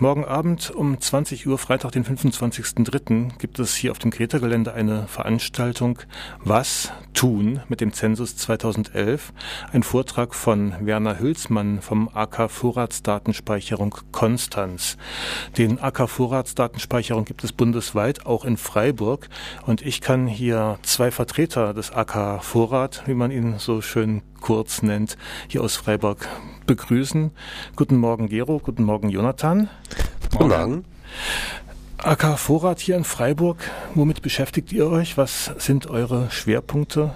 Morgen Abend um 20 Uhr, Freitag, den 25.03., gibt es hier auf dem Kreta-Gelände eine Veranstaltung Was tun mit dem Zensus 2011. Ein Vortrag von Werner Hülsmann vom AK Vorratsdatenspeicherung Konstanz. Den AK Vorratsdatenspeicherung gibt es bundesweit, auch in Freiburg. Und ich kann hier zwei Vertreter des AK Vorrat, wie man ihn so schön kurz nennt, hier aus Freiburg begrüßen. Guten Morgen, Gero. Guten Morgen, Jonathan. Guten Morgen. AK Vorrat hier in Freiburg. Womit beschäftigt ihr euch? Was sind eure Schwerpunkte?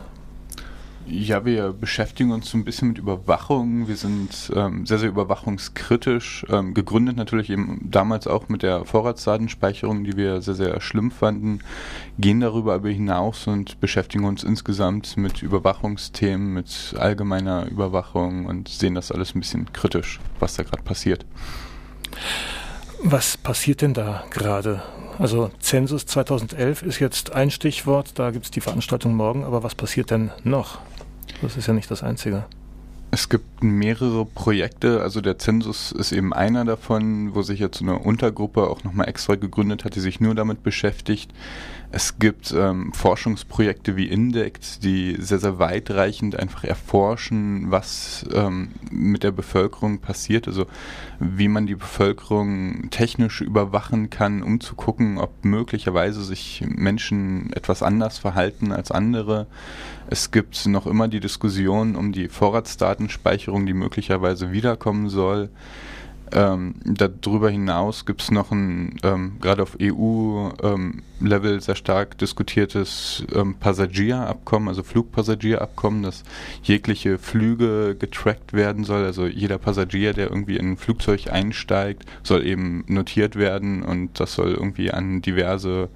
Ja, wir beschäftigen uns so ein bisschen mit Überwachung. Wir sind ähm, sehr, sehr überwachungskritisch. Ähm, gegründet natürlich eben damals auch mit der Vorratsdatenspeicherung, die wir sehr, sehr schlimm fanden. Gehen darüber aber hinaus und beschäftigen uns insgesamt mit Überwachungsthemen, mit allgemeiner Überwachung und sehen das alles ein bisschen kritisch, was da gerade passiert. Was passiert denn da gerade? Also Zensus 2011 ist jetzt ein Stichwort, da gibt es die Veranstaltung morgen, aber was passiert denn noch? Das ist ja nicht das Einzige. Es gibt mehrere Projekte, also der Zensus ist eben einer davon, wo sich jetzt eine Untergruppe auch nochmal extra gegründet hat, die sich nur damit beschäftigt. Es gibt ähm, Forschungsprojekte wie INDECT, die sehr, sehr weitreichend einfach erforschen, was ähm, mit der Bevölkerung passiert, also wie man die Bevölkerung technisch überwachen kann, um zu gucken, ob möglicherweise sich Menschen etwas anders verhalten als andere. Es gibt noch immer die Diskussion um die Vorratsdatenspeicherung, die möglicherweise wiederkommen soll. Ähm, darüber hinaus gibt es noch ein ähm, gerade auf EU-Level ähm, sehr stark diskutiertes ähm, Passagierabkommen, also Flugpassagierabkommen, dass jegliche Flüge getrackt werden soll. Also jeder Passagier, der irgendwie in ein Flugzeug einsteigt, soll eben notiert werden und das soll irgendwie an diverse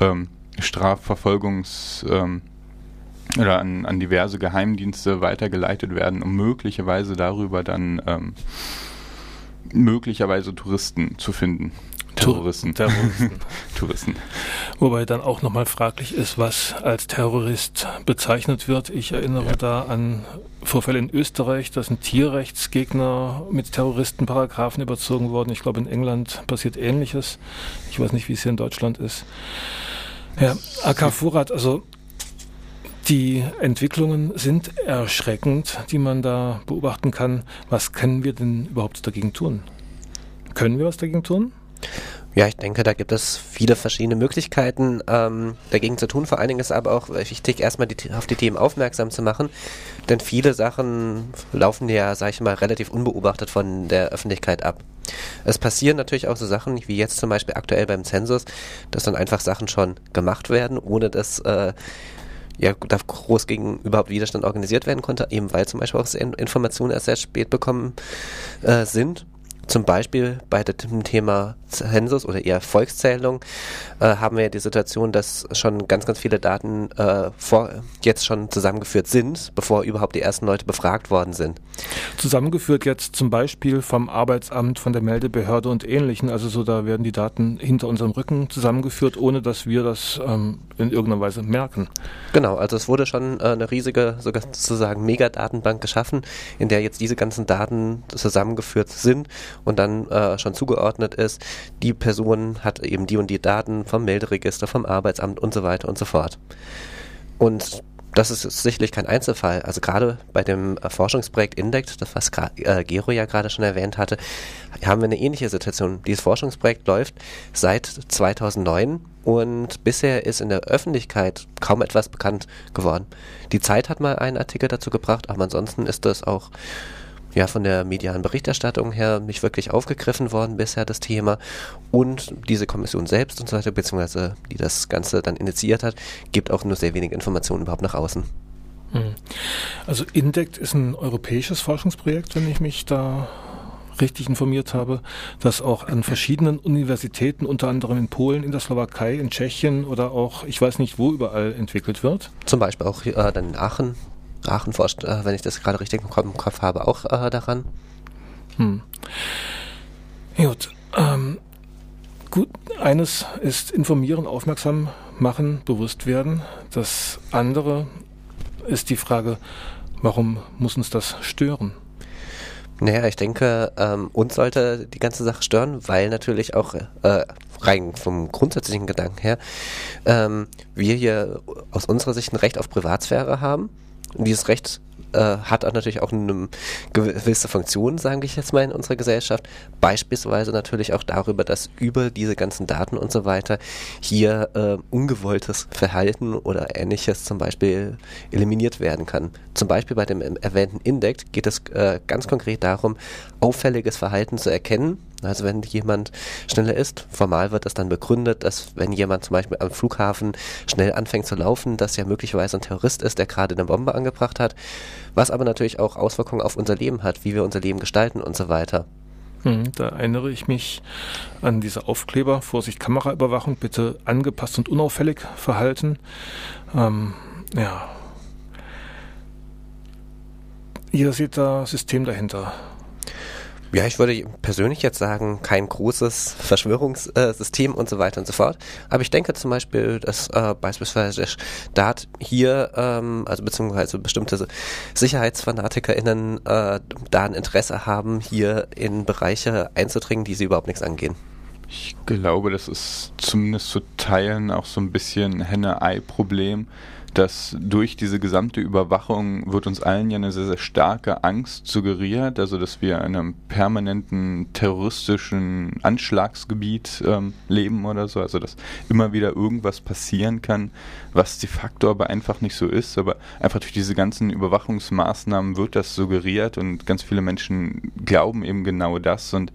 ähm, Strafverfolgungs- ähm, oder an, an diverse Geheimdienste weitergeleitet werden, um möglicherweise darüber dann ähm, möglicherweise Touristen zu finden. Terroristen. Terroristen. Touristen. Wobei dann auch nochmal fraglich ist, was als Terrorist bezeichnet wird. Ich erinnere ja. da an Vorfälle in Österreich, da sind Tierrechtsgegner mit Terroristenparagraphen überzogen worden. Ich glaube, in England passiert Ähnliches. Ich weiß nicht, wie es hier in Deutschland ist. Ja, AK Vorrat, also die Entwicklungen sind erschreckend, die man da beobachten kann. Was können wir denn überhaupt dagegen tun? Können wir was dagegen tun? Ja, ich denke, da gibt es viele verschiedene Möglichkeiten ähm, dagegen zu tun. Vor allen Dingen ist aber auch wichtig, erstmal die, auf die Themen aufmerksam zu machen. Denn viele Sachen laufen ja, sag ich mal, relativ unbeobachtet von der Öffentlichkeit ab. Es passieren natürlich auch so Sachen, wie jetzt zum Beispiel aktuell beim Zensus, dass dann einfach Sachen schon gemacht werden, ohne dass äh, ja, da groß gegen überhaupt Widerstand organisiert werden konnte, eben weil zum Beispiel auch Informationen erst sehr spät bekommen äh, sind. Zum Beispiel bei dem Thema Zensus oder eher Volkszählung äh, haben wir ja die Situation, dass schon ganz, ganz viele Daten äh, vor, jetzt schon zusammengeführt sind, bevor überhaupt die ersten Leute befragt worden sind. Zusammengeführt jetzt zum Beispiel vom Arbeitsamt, von der Meldebehörde und Ähnlichen. Also so, da werden die Daten hinter unserem Rücken zusammengeführt, ohne dass wir das ähm, in irgendeiner Weise merken. Genau, also es wurde schon äh, eine riesige, sozusagen Megadatenbank geschaffen, in der jetzt diese ganzen Daten zusammengeführt sind und dann äh, schon zugeordnet ist, die Person hat eben die und die Daten vom Melderegister, vom Arbeitsamt und so weiter und so fort. Und das ist sicherlich kein Einzelfall. Also gerade bei dem Forschungsprojekt Index, das was äh, Gero ja gerade schon erwähnt hatte, haben wir eine ähnliche Situation. Dieses Forschungsprojekt läuft seit 2009 und bisher ist in der Öffentlichkeit kaum etwas bekannt geworden. Die Zeit hat mal einen Artikel dazu gebracht, aber ansonsten ist das auch ja von der medialen Berichterstattung her nicht wirklich aufgegriffen worden bisher das Thema und diese Kommission selbst und so weiter, beziehungsweise die das Ganze dann initiiert hat, gibt auch nur sehr wenig Informationen überhaupt nach außen. Hm. Also INDECT ist ein europäisches Forschungsprojekt, wenn ich mich da richtig informiert habe, das auch an verschiedenen Universitäten, unter anderem in Polen, in der Slowakei, in Tschechien oder auch, ich weiß nicht wo überall entwickelt wird. Zum Beispiel auch äh, dann in Aachen Aachen forscht, äh, wenn ich das gerade richtig im Kopf habe, auch äh, daran. Hm. Gut. Ähm, gut, eines ist informieren, aufmerksam machen, bewusst werden. Das andere ist die Frage, warum muss uns das stören? Naja, ich denke, ähm, uns sollte die ganze Sache stören, weil natürlich auch äh, rein vom grundsätzlichen Gedanken her ähm, wir hier aus unserer Sicht ein Recht auf Privatsphäre haben. Und dieses Recht äh, hat auch natürlich auch eine gewisse Funktion, sage ich jetzt mal, in unserer Gesellschaft. Beispielsweise natürlich auch darüber, dass über diese ganzen Daten und so weiter hier äh, ungewolltes Verhalten oder ähnliches zum Beispiel eliminiert werden kann. Zum Beispiel bei dem erwähnten Index geht es äh, ganz konkret darum, auffälliges Verhalten zu erkennen also wenn jemand schneller ist, formal wird das dann begründet, dass wenn jemand zum Beispiel am Flughafen schnell anfängt zu laufen, dass ja möglicherweise ein Terrorist ist, der gerade eine Bombe angebracht hat, was aber natürlich auch Auswirkungen auf unser Leben hat, wie wir unser Leben gestalten und so weiter. Hm, da erinnere ich mich an diese Aufkleber, Vorsicht Kameraüberwachung, bitte angepasst und unauffällig verhalten. Ähm, ja. Ihr seht da System dahinter. Ja, ich würde persönlich jetzt sagen, kein großes Verschwörungssystem und so weiter und so fort. Aber ich denke zum Beispiel, dass äh, beispielsweise der Staat hier, ähm, also beziehungsweise bestimmte SicherheitsfanatikerInnen äh, da ein Interesse haben, hier in Bereiche einzudringen, die sie überhaupt nichts angehen. Ich glaube, das ist zumindest zu Teilen auch so ein bisschen Henne-Ei-Problem dass durch diese gesamte Überwachung wird uns allen ja eine sehr, sehr starke Angst suggeriert, also dass wir in einem permanenten terroristischen Anschlagsgebiet ähm, leben oder so, also dass immer wieder irgendwas passieren kann, was de facto aber einfach nicht so ist, aber einfach durch diese ganzen Überwachungsmaßnahmen wird das suggeriert und ganz viele Menschen glauben eben genau das. Und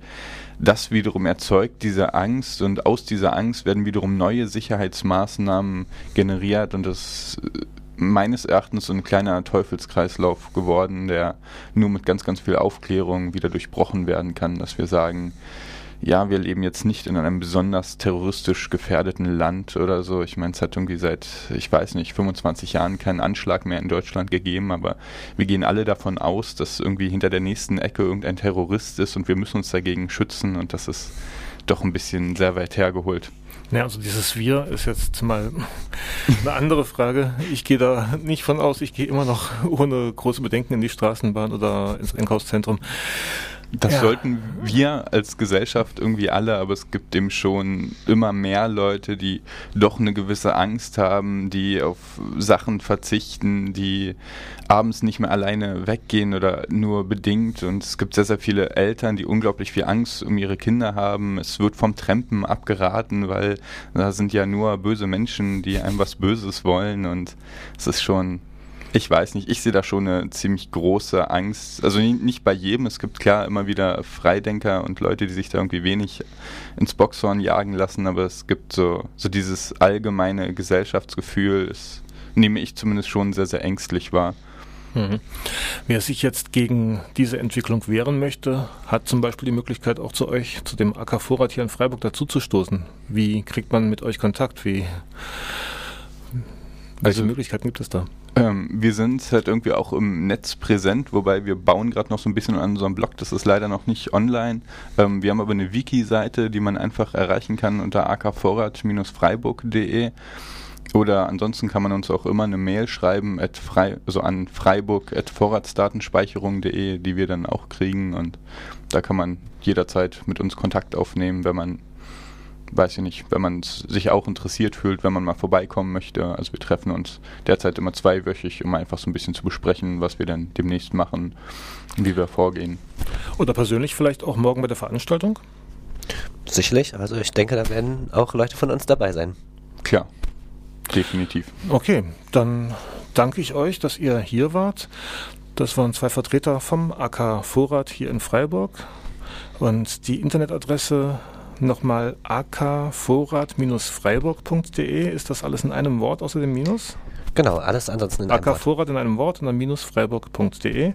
das wiederum erzeugt diese Angst und aus dieser Angst werden wiederum neue Sicherheitsmaßnahmen generiert und das ist meines Erachtens so ein kleiner Teufelskreislauf geworden, der nur mit ganz, ganz viel Aufklärung wieder durchbrochen werden kann, dass wir sagen, ja, wir leben jetzt nicht in einem besonders terroristisch gefährdeten Land oder so. Ich meine, es hat irgendwie seit, ich weiß nicht, 25 Jahren keinen Anschlag mehr in Deutschland gegeben, aber wir gehen alle davon aus, dass irgendwie hinter der nächsten Ecke irgendein Terrorist ist und wir müssen uns dagegen schützen und das ist doch ein bisschen sehr weit hergeholt. Ja, also dieses Wir ist jetzt mal eine andere Frage. Ich gehe da nicht von aus. Ich gehe immer noch ohne große Bedenken in die Straßenbahn oder ins Einkaufszentrum. Das ja. sollten wir als Gesellschaft irgendwie alle, aber es gibt eben schon immer mehr Leute, die doch eine gewisse Angst haben, die auf Sachen verzichten, die abends nicht mehr alleine weggehen oder nur bedingt. Und es gibt sehr, sehr viele Eltern, die unglaublich viel Angst um ihre Kinder haben. Es wird vom Trampen abgeraten, weil da sind ja nur böse Menschen, die einem was Böses wollen. Und es ist schon ich weiß nicht, ich sehe da schon eine ziemlich große Angst. Also nicht bei jedem, es gibt klar immer wieder Freidenker und Leute, die sich da irgendwie wenig ins Boxhorn jagen lassen, aber es gibt so, so dieses allgemeine Gesellschaftsgefühl, das nehme ich zumindest schon sehr, sehr ängstlich wahr. Mhm. Wer sich jetzt gegen diese Entwicklung wehren möchte, hat zum Beispiel die Möglichkeit auch zu euch, zu dem AK Vorrat hier in Freiburg dazuzustoßen. Wie kriegt man mit euch Kontakt? Wie, welche also, Möglichkeiten gibt es da? Ähm, wir sind halt irgendwie auch im Netz präsent, wobei wir bauen gerade noch so ein bisschen an unserem Blog. Das ist leider noch nicht online. Ähm, wir haben aber eine Wiki-Seite, die man einfach erreichen kann unter akvorrat-freiburg.de. Oder ansonsten kann man uns auch immer eine Mail schreiben at frei, also an freiburg.vorratsdatenspeicherung.de, die wir dann auch kriegen. Und da kann man jederzeit mit uns Kontakt aufnehmen, wenn man weiß ich nicht, wenn man sich auch interessiert fühlt, wenn man mal vorbeikommen möchte. Also wir treffen uns derzeit immer zweiwöchig, um einfach so ein bisschen zu besprechen, was wir dann demnächst machen und wie wir vorgehen. Oder persönlich vielleicht auch morgen bei der Veranstaltung? Sicherlich, also ich denke, da werden auch Leute von uns dabei sein. Klar, definitiv. Okay, dann danke ich euch, dass ihr hier wart. Das waren zwei Vertreter vom AK Vorrat hier in Freiburg. Und die Internetadresse nochmal akvorrat-freiburg.de. Ist das alles in einem Wort außer dem Minus? Genau, alles ansonsten in einem Wort. Vorrat in einem Wort und dann minus-freiburg.de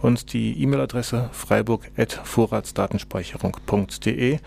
und die E-Mail-Adresse freiburg.vorratsdatenspeicherung.de.